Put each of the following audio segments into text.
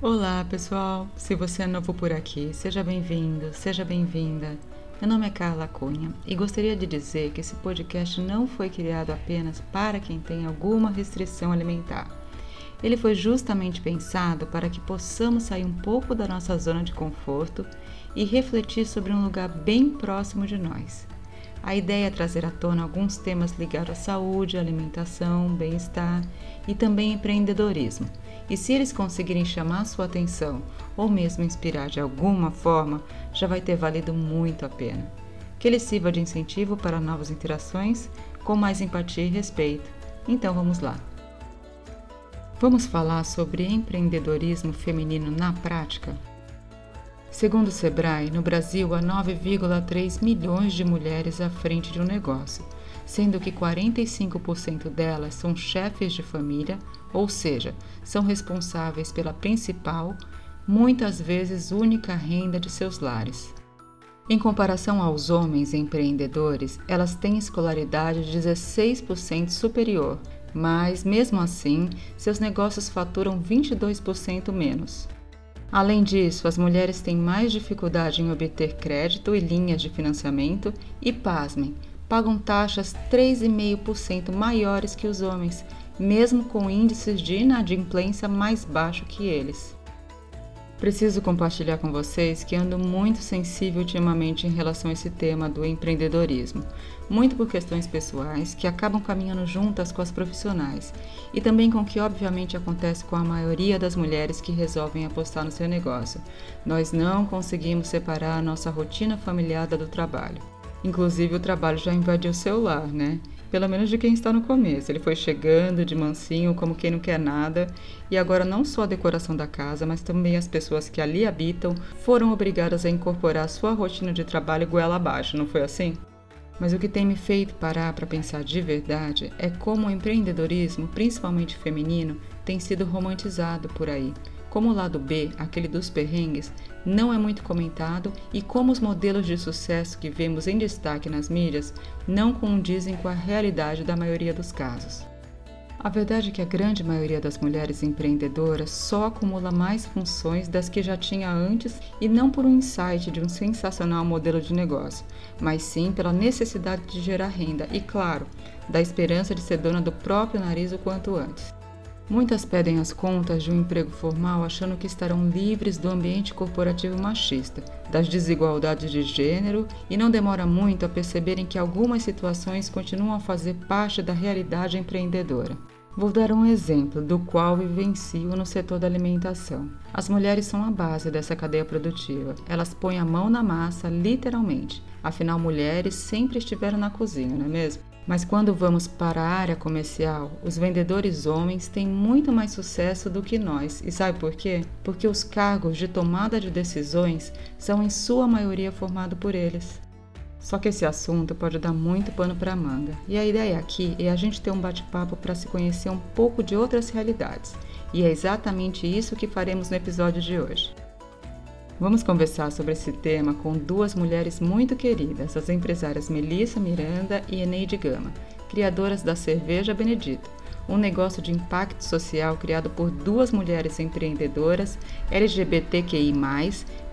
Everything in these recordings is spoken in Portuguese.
Olá, pessoal! Se você é novo por aqui, seja bem-vindo, seja bem-vinda. Meu nome é Carla Cunha e gostaria de dizer que esse podcast não foi criado apenas para quem tem alguma restrição alimentar. Ele foi justamente pensado para que possamos sair um pouco da nossa zona de conforto e refletir sobre um lugar bem próximo de nós. A ideia é trazer à tona alguns temas ligados à saúde, alimentação, bem-estar e também empreendedorismo e se eles conseguirem chamar sua atenção ou mesmo inspirar de alguma forma, já vai ter valido muito a pena. Que ele sirva de incentivo para novas interações com mais empatia e respeito. Então vamos lá. Vamos falar sobre empreendedorismo feminino na prática? Segundo o Sebrae, no Brasil há 9,3 milhões de mulheres à frente de um negócio, sendo que 45% delas são chefes de família ou seja, são responsáveis pela principal, muitas vezes única renda de seus lares. Em comparação aos homens empreendedores, elas têm escolaridade 16% superior, mas mesmo assim, seus negócios faturam 22% menos. Além disso, as mulheres têm mais dificuldade em obter crédito e linhas de financiamento e, pasmem, pagam taxas 3,5% maiores que os homens, mesmo com índices de inadimplência mais baixo que eles. Preciso compartilhar com vocês que ando muito sensível ultimamente em relação a esse tema do empreendedorismo, muito por questões pessoais que acabam caminhando juntas com as profissionais e também com o que obviamente acontece com a maioria das mulheres que resolvem apostar no seu negócio. Nós não conseguimos separar a nossa rotina familiar da do trabalho. Inclusive o trabalho já invadiu o seu lar, né? Pelo menos de quem está no começo. Ele foi chegando de mansinho, como quem não quer nada, e agora não só a decoração da casa, mas também as pessoas que ali habitam foram obrigadas a incorporar sua rotina de trabalho goela abaixo, não foi assim? Mas o que tem me feito parar para pensar de verdade é como o empreendedorismo, principalmente feminino, tem sido romantizado por aí. Como o lado B, aquele dos perrengues, não é muito comentado e como os modelos de sucesso que vemos em destaque nas mídias não condizem com a realidade da maioria dos casos. A verdade é que a grande maioria das mulheres empreendedoras só acumula mais funções das que já tinha antes e não por um insight de um sensacional modelo de negócio, mas sim pela necessidade de gerar renda e, claro, da esperança de ser dona do próprio nariz o quanto antes. Muitas pedem as contas de um emprego formal achando que estarão livres do ambiente corporativo machista, das desigualdades de gênero e não demora muito a perceberem que algumas situações continuam a fazer parte da realidade empreendedora. Vou dar um exemplo do qual vivencio no setor da alimentação. As mulheres são a base dessa cadeia produtiva. Elas põem a mão na massa, literalmente. Afinal, mulheres sempre estiveram na cozinha, não é mesmo? Mas quando vamos para a área comercial, os vendedores homens têm muito mais sucesso do que nós. E sabe por quê? Porque os cargos de tomada de decisões são em sua maioria formados por eles. Só que esse assunto pode dar muito pano para manga. E a ideia aqui é a gente ter um bate-papo para se conhecer um pouco de outras realidades. E é exatamente isso que faremos no episódio de hoje. Vamos conversar sobre esse tema com duas mulheres muito queridas, as empresárias Melissa Miranda e Eneide Gama, criadoras da Cerveja Benedita, um negócio de impacto social criado por duas mulheres empreendedoras LGBTQI,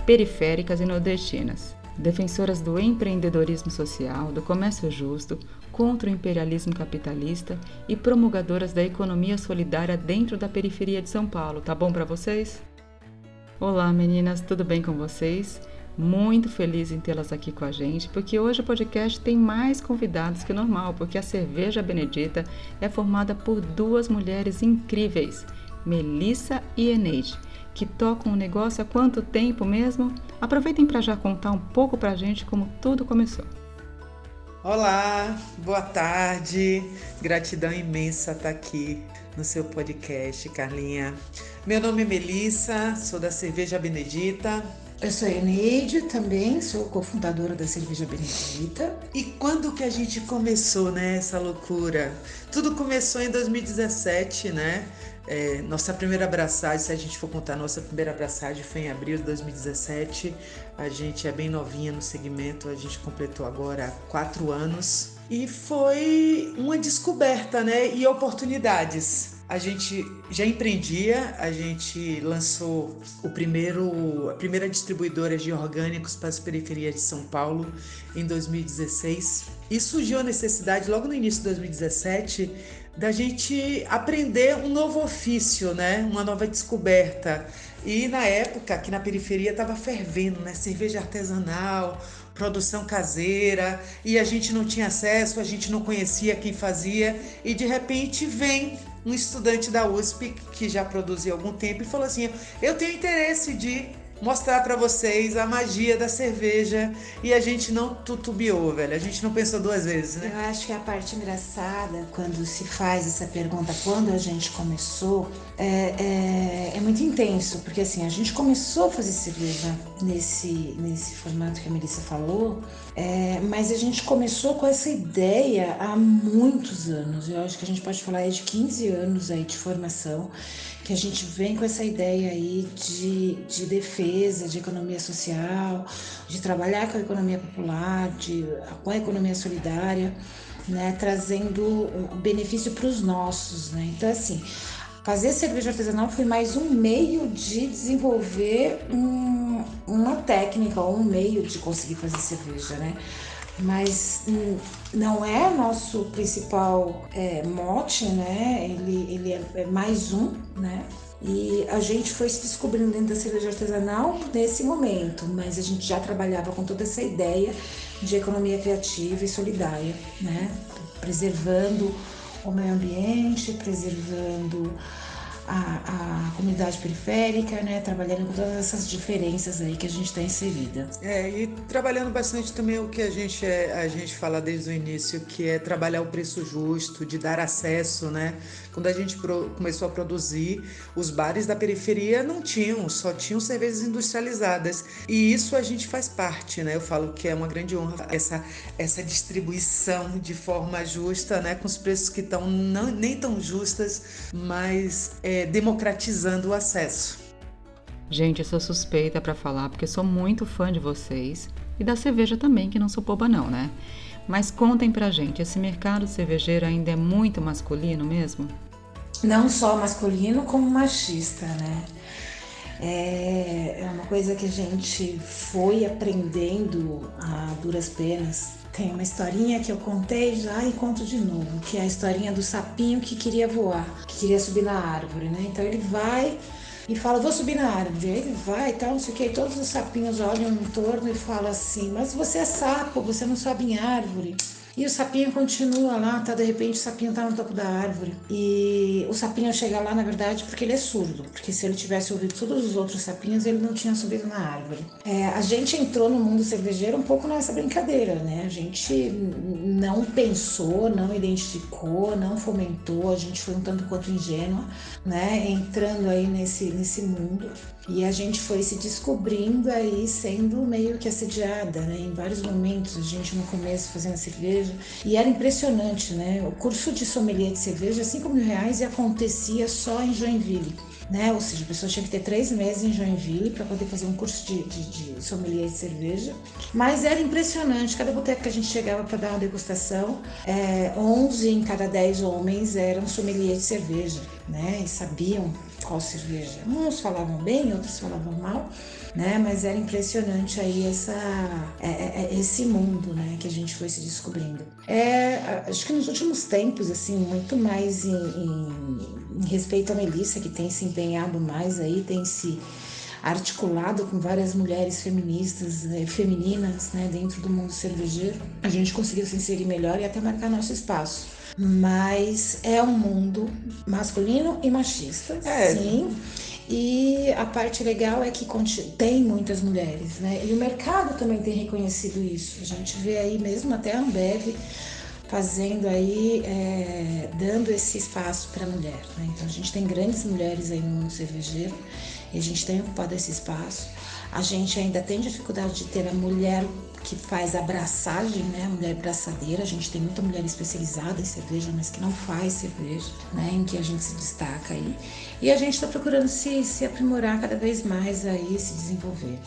periféricas e nordestinas. Defensoras do empreendedorismo social, do comércio justo, contra o imperialismo capitalista e promulgadoras da economia solidária dentro da periferia de São Paulo. Tá bom para vocês? Olá meninas, tudo bem com vocês? Muito feliz em tê-las aqui com a gente, porque hoje o podcast tem mais convidados que o normal, porque a Cerveja Benedita é formada por duas mulheres incríveis, Melissa e Eneide, que tocam o negócio há quanto tempo mesmo? Aproveitem para já contar um pouco para a gente como tudo começou. Olá, boa tarde. Gratidão imensa estar aqui no seu podcast, Carlinha. Meu nome é Melissa, sou da Cerveja Benedita. Eu sou a Eneide também, sou cofundadora da Cerveja Benedita. E quando que a gente começou, né, essa loucura? Tudo começou em 2017, né? É, nossa primeira abraçagem, se a gente for contar, nossa primeira abraçagem foi em abril de 2017. A gente é bem novinha no segmento, a gente completou agora quatro anos. E foi uma descoberta, né? E oportunidades. A gente já empreendia, a gente lançou o primeiro, a primeira distribuidora de orgânicos para as periferias de São Paulo em 2016. E surgiu a necessidade, logo no início de 2017, da gente aprender um novo ofício, né? uma nova descoberta. E na época, aqui na periferia, estava fervendo, né? Cerveja artesanal, produção caseira, e a gente não tinha acesso, a gente não conhecia quem fazia, e de repente vem um estudante da USP que já produzia há algum tempo e falou assim: Eu tenho interesse de mostrar para vocês a magia da cerveja e a gente não tutubiou, velho. A gente não pensou duas vezes, né? Eu acho que a parte engraçada quando se faz essa pergunta, quando a gente começou, é, é, é, muito intenso, porque assim, a gente começou a fazer cerveja nesse, nesse formato que a Melissa falou, é, mas a gente começou com essa ideia há muitos anos. Eu acho que a gente pode falar de 15 anos aí de formação que a gente vem com essa ideia aí de, de defesa, de economia social, de trabalhar com a economia popular, de, com a economia solidária, né, trazendo benefício para os nossos. Né? Então, assim, fazer cerveja artesanal foi mais um meio de desenvolver um, uma técnica, um meio de conseguir fazer cerveja, né? mas hum, não é nosso principal é, mote, né? Ele, ele é, é, mais um, né? E a gente foi se descobrindo dentro da cerveja artesanal nesse momento, mas a gente já trabalhava com toda essa ideia de economia criativa e solidária, né? Preservando o meio ambiente, preservando a, a comunidade periférica, né? Trabalhando com todas essas diferenças aí que a gente está inserida. É, e trabalhando bastante também o que a gente, é, a gente fala desde o início, que é trabalhar o preço justo, de dar acesso, né? Quando a gente pro, começou a produzir, os bares da periferia não tinham, só tinham cervejas industrializadas. E isso a gente faz parte, né? Eu falo que é uma grande honra essa, essa distribuição de forma justa, né? Com os preços que estão nem tão justas, mas é, é, democratizando o acesso. Gente, eu sou suspeita para falar porque sou muito fã de vocês e da cerveja também, que não sou boba não, né? Mas contem pra gente, esse mercado cervejeiro ainda é muito masculino mesmo? Não só masculino, como machista, né? É, é uma coisa que a gente foi aprendendo a duras penas tem uma historinha que eu contei já e conto de novo, que é a historinha do sapinho que queria voar, que queria subir na árvore, né? Então ele vai e fala, vou subir na árvore. Ele vai e tal, não sei o que, todos os sapinhos olham em torno e falam assim, mas você é sapo, você não sobe em árvore. E o sapinho continua lá, tá? De repente o sapinho tá no topo da árvore. E o sapinho chega lá, na verdade, porque ele é surdo. Porque se ele tivesse ouvido todos os outros sapinhos, ele não tinha subido na árvore. É, a gente entrou no mundo cervejeiro um pouco nessa brincadeira, né? A gente não pensou, não identificou, não fomentou, a gente foi um tanto quanto ingênua, né? Entrando aí nesse, nesse mundo. E a gente foi se descobrindo aí sendo meio que assediada, né? Em vários momentos, a gente no começo fazendo cerveja. E era impressionante, né? O curso de sommelier de cerveja, 5 mil reais, e acontecia só em Joinville né? Ou seja, a pessoa tinha que ter três meses em Joinville para poder fazer um curso de, de, de, sommelier de cerveja. Mas era impressionante, cada boteca que a gente chegava para dar uma degustação, é, 11 em cada 10 homens eram sommelier de cerveja, né? E sabiam qual cerveja. Uns falavam bem, outros falavam mal, né? Mas era impressionante aí essa, é, é, é esse mundo, né? Que a gente foi se descobrindo. É, acho que nos últimos tempos, assim, muito mais em, em, em respeito à Melissa, que tem se empenhado mais aí, tem se articulado com várias mulheres feministas, eh, femininas, né, dentro do mundo cervejeiro, a gente conseguiu se inserir melhor e até marcar nosso espaço mas é um mundo masculino e machista, é. sim. E a parte legal é que tem muitas mulheres, né? E o mercado também tem reconhecido isso. A gente vê aí mesmo até a Ambev fazendo aí, é, dando esse espaço para a mulher. Né? Então a gente tem grandes mulheres aí no mundo cervejeiro e a gente tem ocupado esse espaço. A gente ainda tem dificuldade de ter a mulher que faz abraçagem, né? Mulher braçadeira. A gente tem muita mulher especializada em cerveja, mas que não faz cerveja, né? Em que a gente se destaca aí. E a gente está procurando se, se aprimorar cada vez mais aí, se desenvolver.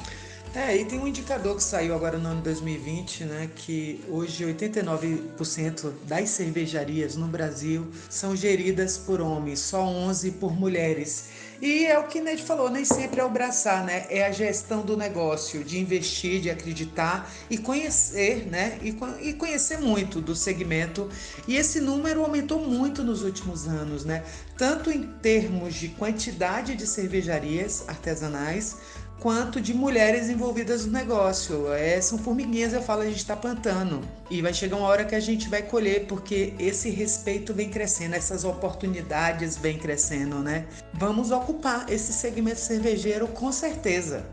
É, e tem um indicador que saiu agora no ano 2020, né, que hoje 89% das cervejarias no Brasil são geridas por homens, só 11 por mulheres. E é o que Ned falou, nem sempre é o braçar, né? É a gestão do negócio, de investir, de acreditar e conhecer, né? E, e conhecer muito do segmento. E esse número aumentou muito nos últimos anos, né? Tanto em termos de quantidade de cervejarias artesanais, quanto de mulheres envolvidas no negócio. É, são formiguinhas, eu falo, a gente está plantando. E vai chegar uma hora que a gente vai colher, porque esse respeito vem crescendo, essas oportunidades vêm crescendo, né? Vamos ocupar esse segmento cervejeiro com certeza.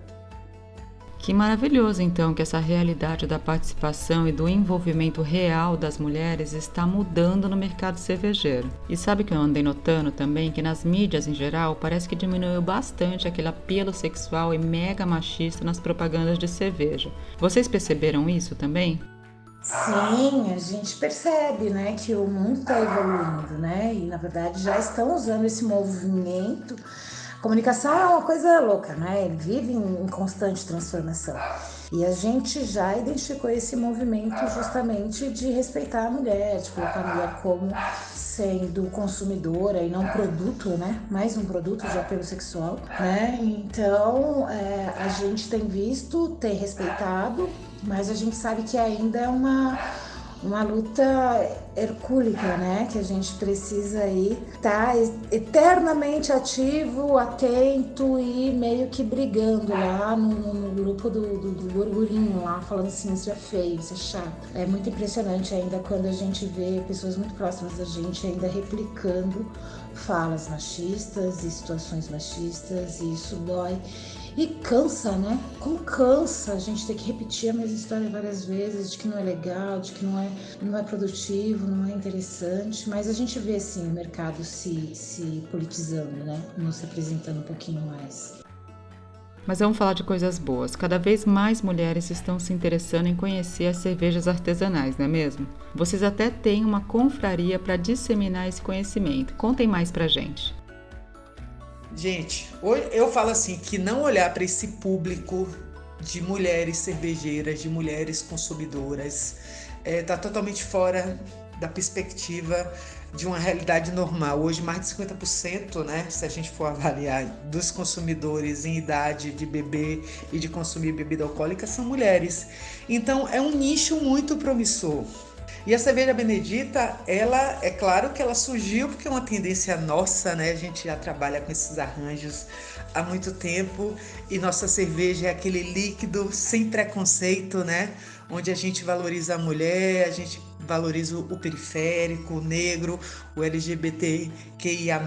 Que maravilhoso, então, que essa realidade da participação e do envolvimento real das mulheres está mudando no mercado cervejeiro. E sabe que eu andei notando também que nas mídias em geral parece que diminuiu bastante aquele apelo sexual e mega machista nas propagandas de cerveja. Vocês perceberam isso também? Sim, a gente percebe, né, que o mundo está evoluindo, né, e na verdade já estão usando esse movimento Comunicação é uma coisa louca, né? Ele vive em constante transformação. E a gente já identificou esse movimento justamente de respeitar a mulher, de colocar a mulher como sendo consumidora e não produto, né? Mais um produto de apelo sexual, né? Então, é, a gente tem visto, tem respeitado, mas a gente sabe que ainda é uma uma luta hercúlica, né? Que a gente precisa aí estar tá eternamente ativo, atento e meio que brigando lá no, no grupo do, do, do, orgulhinho lá, falando assim, isso é feio, isso é chato. É muito impressionante ainda quando a gente vê pessoas muito próximas da gente ainda replicando falas machistas e situações machistas, e isso dói. E cansa, né? Como cansa a gente ter que repetir a mesma história várias vezes, de que não é legal, de que não é, não é produtivo, não é interessante. Mas a gente vê, assim, o mercado se, se politizando, né? Nos representando um pouquinho mais. Mas vamos falar de coisas boas. Cada vez mais mulheres estão se interessando em conhecer as cervejas artesanais, não é mesmo? Vocês até têm uma confraria para disseminar esse conhecimento. Contem mais pra gente. Gente, eu falo assim que não olhar para esse público de mulheres cervejeiras, de mulheres consumidoras, está é, totalmente fora da perspectiva de uma realidade normal. Hoje, mais de 50%, né, se a gente for avaliar, dos consumidores em idade de beber e de consumir bebida alcoólica são mulheres. Então, é um nicho muito promissor. E a cerveja benedita, ela é claro que ela surgiu porque é uma tendência nossa, né? A gente já trabalha com esses arranjos há muito tempo e nossa cerveja é aquele líquido sem preconceito, né? Onde a gente valoriza a mulher, a gente valoriza o periférico, o negro, o LGBTQIA+.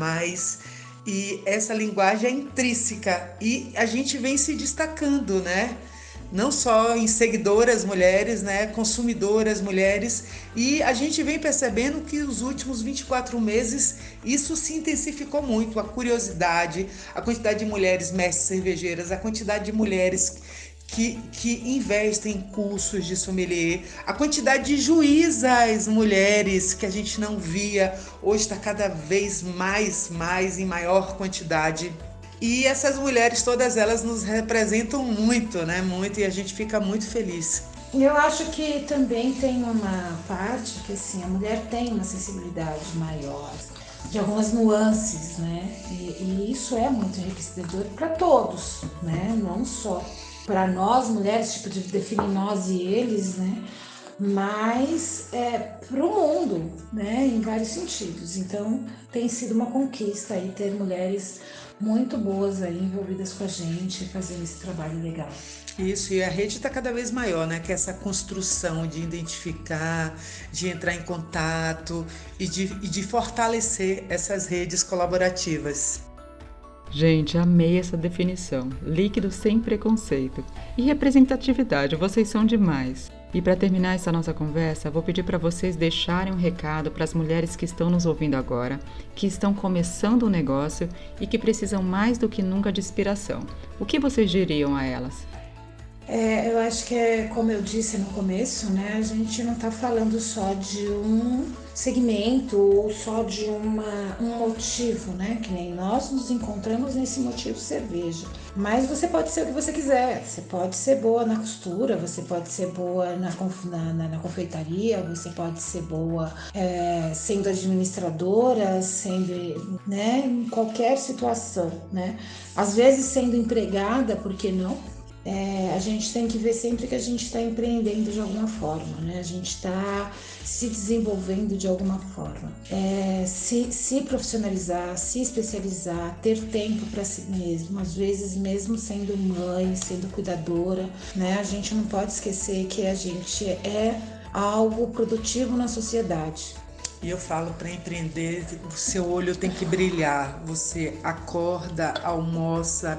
E essa linguagem é intrínseca e a gente vem se destacando, né? Não só em seguidoras mulheres, né, consumidoras mulheres, e a gente vem percebendo que os últimos 24 meses isso se intensificou muito, a curiosidade, a quantidade de mulheres mestres cervejeiras, a quantidade de mulheres que, que investem em cursos de sommelier, a quantidade de juízas mulheres que a gente não via, hoje está cada vez mais, mais em maior quantidade. E essas mulheres, todas elas nos representam muito, né? Muito, e a gente fica muito feliz. Eu acho que também tem uma parte que assim, a mulher tem uma sensibilidade maior, de algumas nuances, né? E, e isso é muito enriquecedor para todos, né? Não só para nós mulheres, tipo de definir nós e eles, né? Mas é para o mundo, né? Em vários sentidos. Então tem sido uma conquista aí ter mulheres muito boas aí envolvidas com a gente, fazendo esse trabalho legal. Isso, e a rede está cada vez maior, né? Que é essa construção de identificar, de entrar em contato e de, e de fortalecer essas redes colaborativas. Gente, amei essa definição. Líquido sem preconceito. E representatividade, vocês são demais. E para terminar essa nossa conversa, vou pedir para vocês deixarem um recado para as mulheres que estão nos ouvindo agora, que estão começando um negócio e que precisam mais do que nunca de inspiração. O que vocês diriam a elas? É, eu acho que é como eu disse no começo, né? A gente não está falando só de um segmento ou só de uma, um motivo, né? Que nem nós nos encontramos nesse motivo cerveja. Mas você pode ser o que você quiser. Você pode ser boa na costura, você pode ser boa na, na, na confeitaria, você pode ser boa é, sendo administradora, sendo, né? Em qualquer situação, né? Às vezes sendo empregada, por que não? É, a gente tem que ver sempre que a gente está empreendendo de alguma forma, né? A gente está se desenvolvendo de alguma forma. É, se, se profissionalizar, se especializar, ter tempo para si mesmo, às vezes mesmo sendo mãe, sendo cuidadora, né? A gente não pode esquecer que a gente é algo produtivo na sociedade. E eu falo para empreender, o seu olho tem que brilhar. Você acorda, almoça,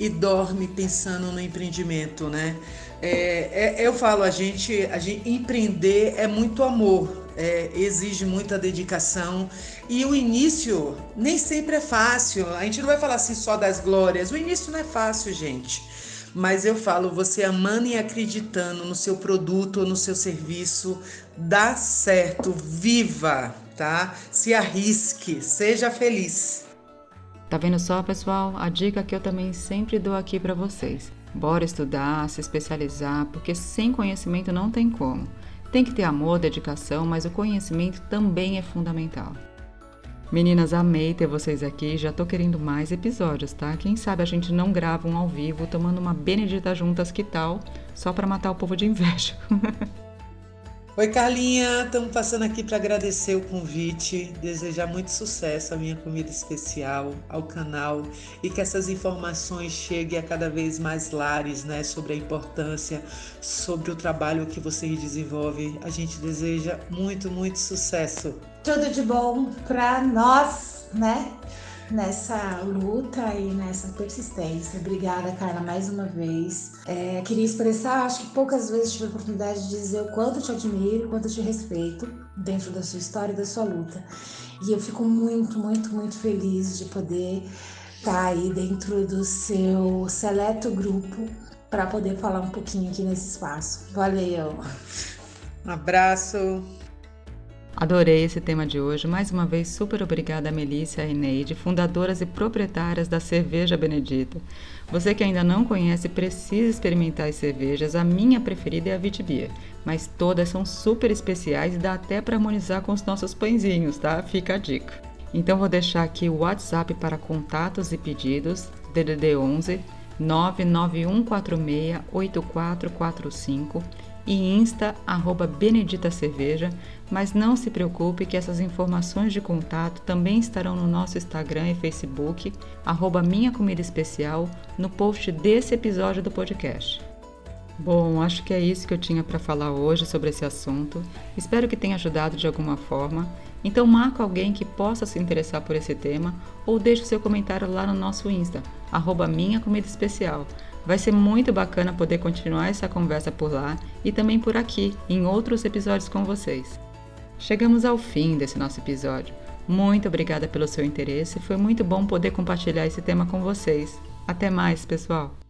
e dorme pensando no empreendimento, né? É, é, eu falo, a gente, a gente empreender é muito amor, é, exige muita dedicação e o início nem sempre é fácil. A gente não vai falar assim só das glórias, o início não é fácil, gente. Mas eu falo, você amando e acreditando no seu produto ou no seu serviço, dá certo, viva, tá? Se arrisque, seja feliz. Tá vendo só, pessoal? A dica que eu também sempre dou aqui para vocês. Bora estudar, se especializar, porque sem conhecimento não tem como. Tem que ter amor, dedicação, mas o conhecimento também é fundamental. Meninas, amei ter vocês aqui. Já tô querendo mais episódios, tá? Quem sabe a gente não grava um ao vivo tomando uma benedita juntas, que tal? Só para matar o povo de inveja. Oi, Carlinha, estamos passando aqui para agradecer o convite, desejar muito sucesso à minha comida especial, ao canal e que essas informações cheguem a cada vez mais lares, né, sobre a importância, sobre o trabalho que vocês desenvolvem. A gente deseja muito, muito sucesso. Tudo de bom para nós, né? Nessa luta e nessa persistência. Obrigada, Carla, mais uma vez. É, queria expressar, acho que poucas vezes tive a oportunidade de dizer o quanto te admiro, o quanto te respeito dentro da sua história e da sua luta. E eu fico muito, muito, muito feliz de poder estar tá aí dentro do seu seleto grupo para poder falar um pouquinho aqui nesse espaço. Valeu! Um abraço! Adorei esse tema de hoje. Mais uma vez, super obrigada a Melissa e a Eneide, fundadoras e proprietárias da Cerveja Benedita. Você que ainda não conhece, precisa experimentar as cervejas. A minha preferida é a Vitibia, mas todas são super especiais e dá até para harmonizar com os nossos pãezinhos, tá? Fica a dica. Então vou deixar aqui o WhatsApp para contatos e pedidos, DDD 11 99146 8445 e insta arroba Benedita Cerveja, mas não se preocupe que essas informações de contato também estarão no nosso Instagram e Facebook, arroba Minha Comida Especial, no post desse episódio do podcast. Bom, acho que é isso que eu tinha para falar hoje sobre esse assunto. Espero que tenha ajudado de alguma forma. Então marca alguém que possa se interessar por esse tema ou deixe seu comentário lá no nosso Insta, arroba Minha Comida Especial. Vai ser muito bacana poder continuar essa conversa por lá e também por aqui, em outros episódios com vocês. Chegamos ao fim desse nosso episódio. Muito obrigada pelo seu interesse, foi muito bom poder compartilhar esse tema com vocês. Até mais, pessoal!